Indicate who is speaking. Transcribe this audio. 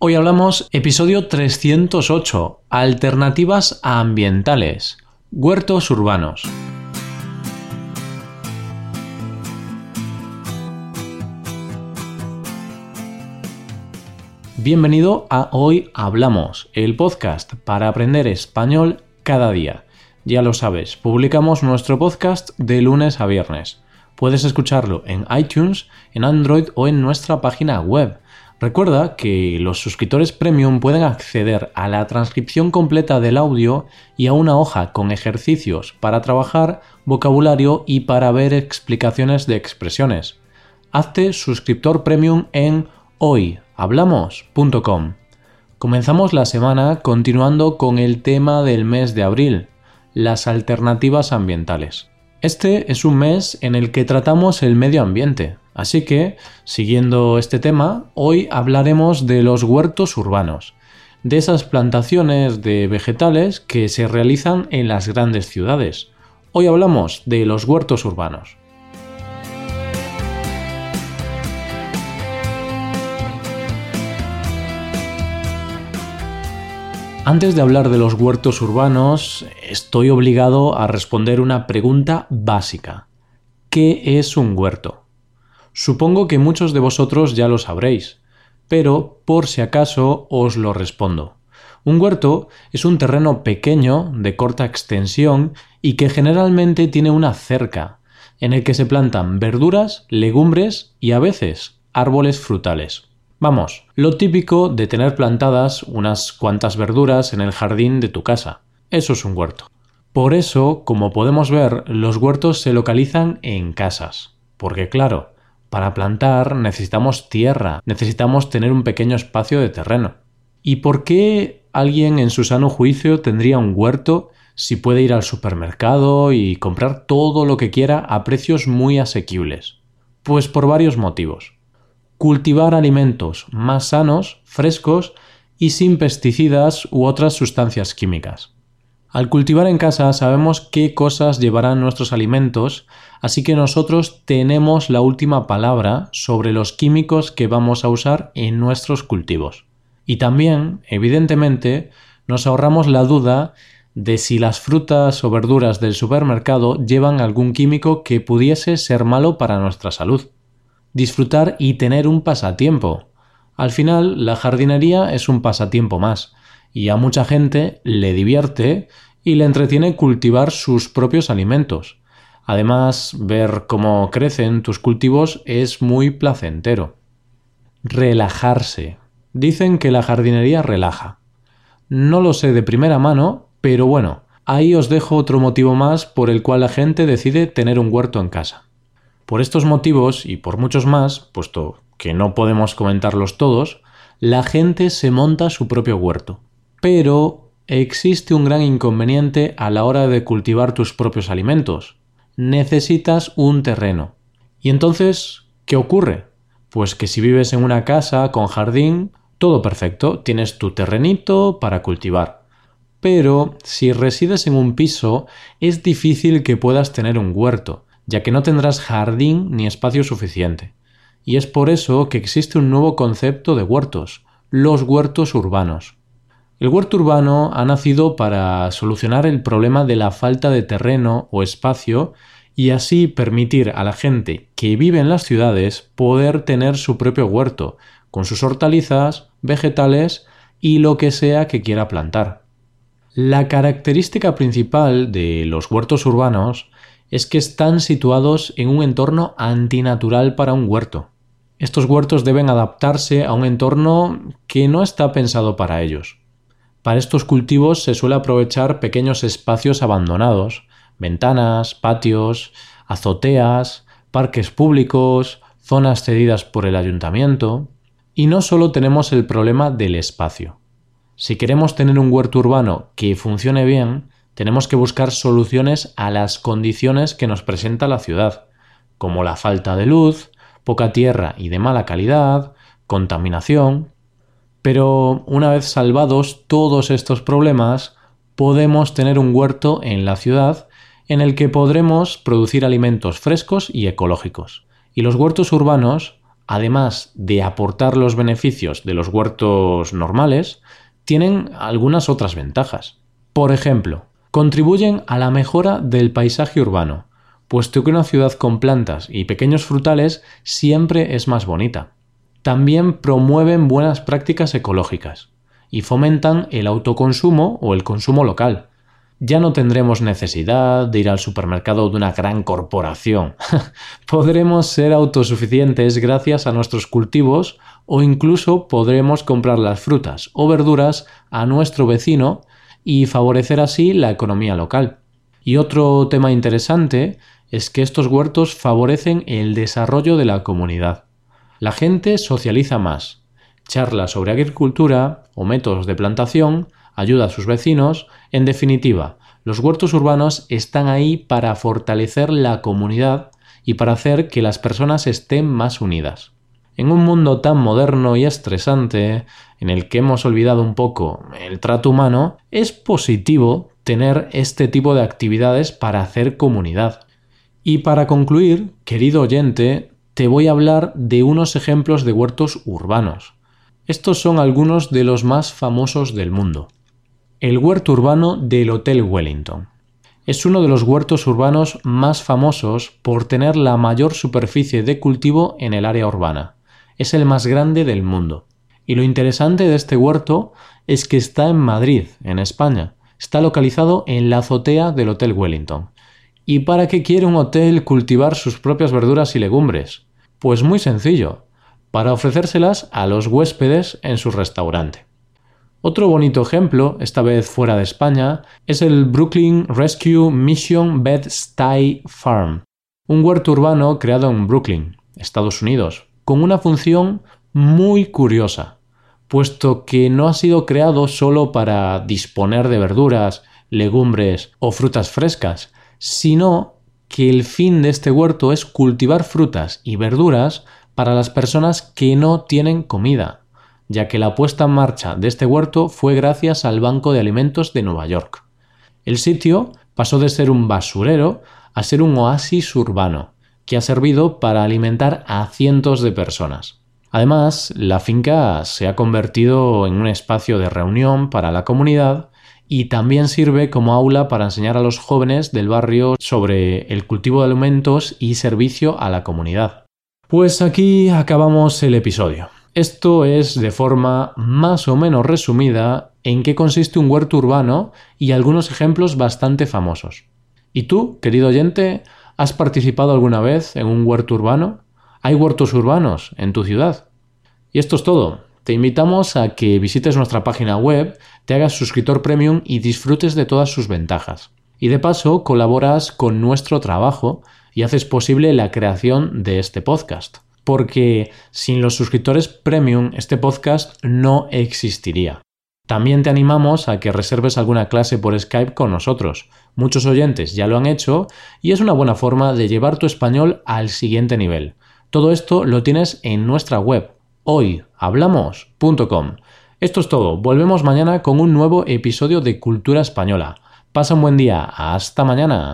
Speaker 1: Hoy hablamos episodio 308, Alternativas ambientales, huertos urbanos. Bienvenido a Hoy Hablamos, el podcast para aprender español cada día. Ya lo sabes, publicamos nuestro podcast de lunes a viernes. Puedes escucharlo en iTunes, en Android o en nuestra página web Recuerda que los suscriptores premium pueden acceder a la transcripción completa del audio y a una hoja con ejercicios para trabajar vocabulario y para ver explicaciones de expresiones. Hazte suscriptor premium en hoyhablamos.com. Comenzamos la semana continuando con el tema del mes de abril, las alternativas ambientales. Este es un mes en el que tratamos el medio ambiente, así que, siguiendo este tema, hoy hablaremos de los huertos urbanos, de esas plantaciones de vegetales que se realizan en las grandes ciudades. Hoy hablamos de los huertos urbanos. Antes de hablar de los huertos urbanos, estoy obligado a responder una pregunta básica. ¿Qué es un huerto? Supongo que muchos de vosotros ya lo sabréis, pero por si acaso os lo respondo. Un huerto es un terreno pequeño, de corta extensión y que generalmente tiene una cerca, en el que se plantan verduras, legumbres y a veces árboles frutales. Vamos, lo típico de tener plantadas unas cuantas verduras en el jardín de tu casa. Eso es un huerto. Por eso, como podemos ver, los huertos se localizan en casas. Porque claro, para plantar necesitamos tierra, necesitamos tener un pequeño espacio de terreno. ¿Y por qué alguien en su sano juicio tendría un huerto si puede ir al supermercado y comprar todo lo que quiera a precios muy asequibles? Pues por varios motivos cultivar alimentos más sanos, frescos y sin pesticidas u otras sustancias químicas. Al cultivar en casa sabemos qué cosas llevarán nuestros alimentos, así que nosotros tenemos la última palabra sobre los químicos que vamos a usar en nuestros cultivos. Y también, evidentemente, nos ahorramos la duda de si las frutas o verduras del supermercado llevan algún químico que pudiese ser malo para nuestra salud disfrutar y tener un pasatiempo. Al final, la jardinería es un pasatiempo más, y a mucha gente le divierte y le entretiene cultivar sus propios alimentos. Además, ver cómo crecen tus cultivos es muy placentero. Relajarse. Dicen que la jardinería relaja. No lo sé de primera mano, pero bueno, ahí os dejo otro motivo más por el cual la gente decide tener un huerto en casa. Por estos motivos y por muchos más, puesto que no podemos comentarlos todos, la gente se monta su propio huerto. Pero existe un gran inconveniente a la hora de cultivar tus propios alimentos. Necesitas un terreno. Y entonces, ¿qué ocurre? Pues que si vives en una casa con jardín, todo perfecto, tienes tu terrenito para cultivar. Pero si resides en un piso, es difícil que puedas tener un huerto, ya que no tendrás jardín ni espacio suficiente. Y es por eso que existe un nuevo concepto de huertos, los huertos urbanos. El huerto urbano ha nacido para solucionar el problema de la falta de terreno o espacio y así permitir a la gente que vive en las ciudades poder tener su propio huerto, con sus hortalizas, vegetales y lo que sea que quiera plantar. La característica principal de los huertos urbanos es que están situados en un entorno antinatural para un huerto. Estos huertos deben adaptarse a un entorno que no está pensado para ellos. Para estos cultivos se suele aprovechar pequeños espacios abandonados, ventanas, patios, azoteas, parques públicos, zonas cedidas por el ayuntamiento. Y no solo tenemos el problema del espacio. Si queremos tener un huerto urbano que funcione bien, tenemos que buscar soluciones a las condiciones que nos presenta la ciudad, como la falta de luz, poca tierra y de mala calidad, contaminación. Pero una vez salvados todos estos problemas, podemos tener un huerto en la ciudad en el que podremos producir alimentos frescos y ecológicos. Y los huertos urbanos, además de aportar los beneficios de los huertos normales, tienen algunas otras ventajas. Por ejemplo, contribuyen a la mejora del paisaje urbano, puesto que una ciudad con plantas y pequeños frutales siempre es más bonita. También promueven buenas prácticas ecológicas y fomentan el autoconsumo o el consumo local. Ya no tendremos necesidad de ir al supermercado de una gran corporación. Podremos ser autosuficientes gracias a nuestros cultivos o incluso podremos comprar las frutas o verduras a nuestro vecino y favorecer así la economía local. Y otro tema interesante es que estos huertos favorecen el desarrollo de la comunidad. La gente socializa más, charla sobre agricultura o métodos de plantación, ayuda a sus vecinos, en definitiva, los huertos urbanos están ahí para fortalecer la comunidad y para hacer que las personas estén más unidas. En un mundo tan moderno y estresante, en el que hemos olvidado un poco el trato humano, es positivo tener este tipo de actividades para hacer comunidad. Y para concluir, querido oyente, te voy a hablar de unos ejemplos de huertos urbanos. Estos son algunos de los más famosos del mundo. El huerto urbano del Hotel Wellington. Es uno de los huertos urbanos más famosos por tener la mayor superficie de cultivo en el área urbana. Es el más grande del mundo. Y lo interesante de este huerto es que está en Madrid, en España. Está localizado en la azotea del Hotel Wellington. ¿Y para qué quiere un hotel cultivar sus propias verduras y legumbres? Pues muy sencillo, para ofrecérselas a los huéspedes en su restaurante. Otro bonito ejemplo, esta vez fuera de España, es el Brooklyn Rescue Mission Bed Stuy Farm, un huerto urbano creado en Brooklyn, Estados Unidos, con una función muy curiosa, puesto que no ha sido creado solo para disponer de verduras, legumbres o frutas frescas, sino que el fin de este huerto es cultivar frutas y verduras para las personas que no tienen comida, ya que la puesta en marcha de este huerto fue gracias al Banco de Alimentos de Nueva York. El sitio pasó de ser un basurero a ser un oasis urbano, que ha servido para alimentar a cientos de personas. Además, la finca se ha convertido en un espacio de reunión para la comunidad y también sirve como aula para enseñar a los jóvenes del barrio sobre el cultivo de alimentos y servicio a la comunidad. Pues aquí acabamos el episodio. Esto es de forma más o menos resumida en qué consiste un huerto urbano y algunos ejemplos bastante famosos. ¿Y tú, querido oyente, has participado alguna vez en un huerto urbano? ¿Hay huertos urbanos en tu ciudad? Y esto es todo. Te invitamos a que visites nuestra página web, te hagas suscriptor premium y disfrutes de todas sus ventajas. Y de paso colaboras con nuestro trabajo y haces posible la creación de este podcast. Porque sin los suscriptores premium este podcast no existiría. También te animamos a que reserves alguna clase por Skype con nosotros. Muchos oyentes ya lo han hecho y es una buena forma de llevar tu español al siguiente nivel. Todo esto lo tienes en nuestra web hoyhablamos.com. Esto es todo. Volvemos mañana con un nuevo episodio de Cultura Española. Pasa un buen día. Hasta mañana.